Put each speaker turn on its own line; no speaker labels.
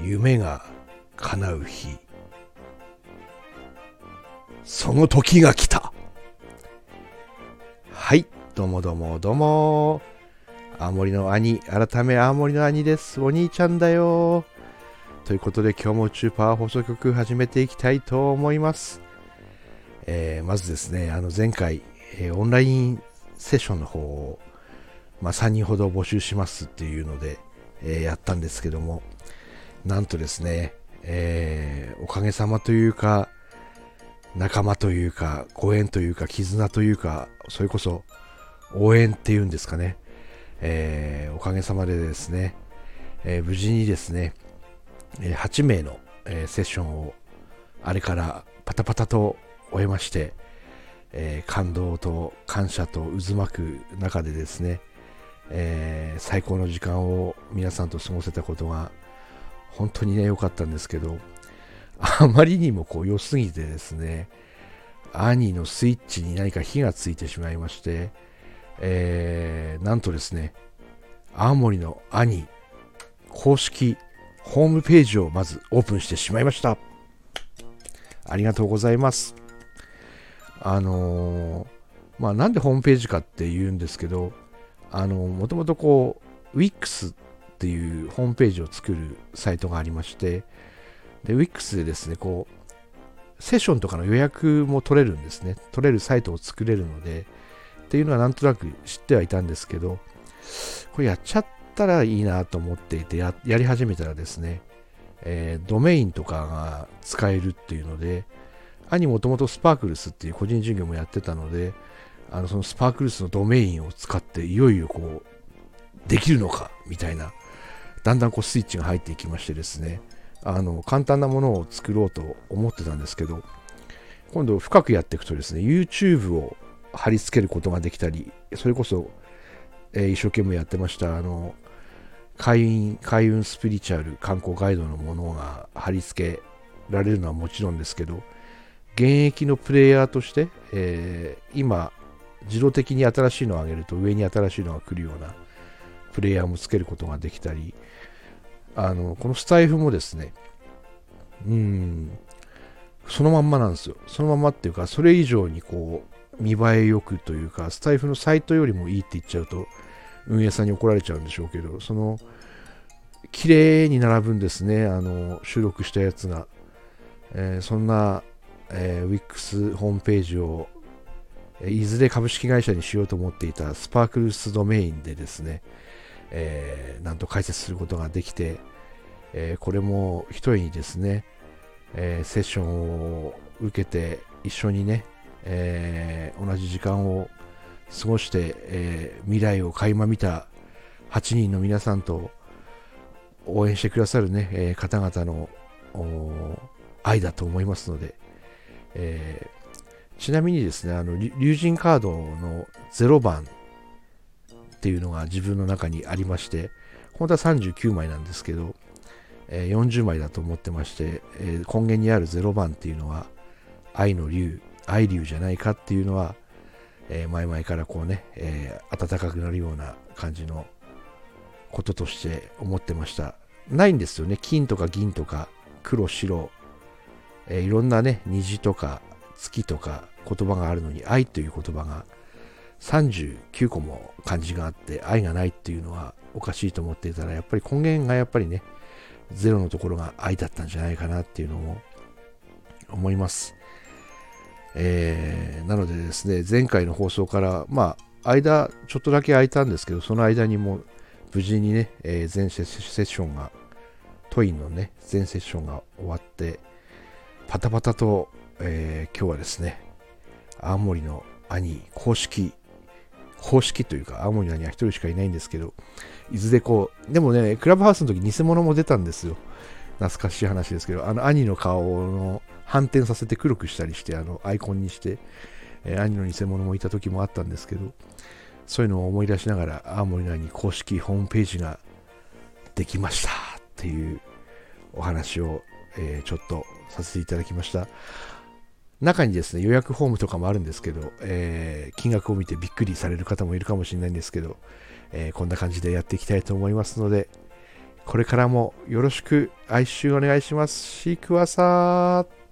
夢が叶う日。その時が来た。はいどうもどうもどうも。青森の兄改め青森の兄です。お兄ちゃんだよ。ということで今日も宇宙パワー放送局始めていきたいと思います、えー、まずですねあの前回、えー、オンラインセッションの方を、まあ、3人ほど募集しますっていうので、えー、やったんですけどもなんとですね、えー、おかげさまというか、仲間というか、ご縁というか、絆というか、それこそ応援っていうんですかね、えー、おかげさまでですね、えー、無事にですね、8名の、えセッションをあれからパタパタと終えまして、え感動と感謝と渦巻く中でですね、え最高の時間を皆さんと過ごせたことが本当にね、良かったんですけど、あまりにもこう良すぎてですね、兄のスイッチに何か火がついてしまいまして、えー、なんとですね、青森の兄公式ホームページをまずオープンしてしまいました。ありがとうございます。あのー、まあなんでホームページかって言うんですけど、あのもともとこう、Wix っていうホームページを作るサイトがありまして、で、Wix でですね、こう、セッションとかの予約も取れるんですね。取れるサイトを作れるので、っていうのはなんとなく知ってはいたんですけど、これやっちゃったらいいなと思っていてや、やり始めたらですね、えー、ドメインとかが使えるっていうので、兄もともとスパークルスっていう個人事業もやってたので、あのそのスパークルスのドメインを使っていよいよこうできるのかみたいなだんだんこうスイッチが入っていきましてですねあの簡単なものを作ろうと思ってたんですけど今度深くやっていくとですね YouTube を貼り付けることができたりそれこそ、えー、一生懸命やってましたあの開運開運スピリチュアル観光ガイドのものが貼り付けられるのはもちろんですけど現役のプレイヤーとして、えー、今自動的に新しいのを上げると上に新しいのが来るようなプレイヤーもつけることができたり、あの、このスタイフもですね、うん、そのまんまなんですよ。そのままっていうか、それ以上にこう、見栄えよくというか、スタイフのサイトよりもいいって言っちゃうと、運営さんに怒られちゃうんでしょうけど、その、綺麗に並ぶんですね、あの、収録したやつが。えー、そんな、えー、Wix ホームページを、いずれ株式会社にしようと思っていたスパークルスドメインでですね、えー、なんと解説することができて、えー、これも一重にですね、えー、セッションを受けて一緒にね、え同じ時間を過ごして、え未来を垣間見た8人の皆さんと応援してくださるね、え方々の愛だと思いますので、えちなみにですね、あの、竜神カードの0番っていうのが自分の中にありまして、本当は39枚なんですけど、えー、40枚だと思ってまして、えー、根源にある0番っていうのは、愛の竜、愛竜じゃないかっていうのは、えー、前々からこうね、えー、暖かくなるような感じのこととして思ってました。ないんですよね。金とか銀とか黒、白、えー、いろんなね、虹とか月とか言葉があるのに愛という言葉が39個も漢字があって愛がないっていうのはおかしいと思っていたらやっぱり根源がやっぱりねゼロのところが愛だったんじゃないかなっていうのも思います、えー、なのでですね前回の放送からまあ間ちょっとだけ空いたんですけどその間にも無事にね、えー、全セッションがトイのね全セッションが終わってパタパタと、えー、今日はですね青森の兄公式公式というか、青森の兄は一人しかいないんですけど、いずれこう、でもね、クラブハウスの時偽物も出たんですよ。懐かしい話ですけど、あの兄の顔の反転させて黒くしたりして、あのアイコンにして、えー、兄の偽物もいた時もあったんですけど、そういうのを思い出しながら、青森の兄公式ホームページができましたっていうお話を、えー、ちょっとさせていただきました。中にですね、予約フォームとかもあるんですけど、えー金額を見てびっくりされる方もいるかもしれないんですけど、えーこんな感じでやっていきたいと思いますので、これからもよろしく哀愁お願いします。シークワサー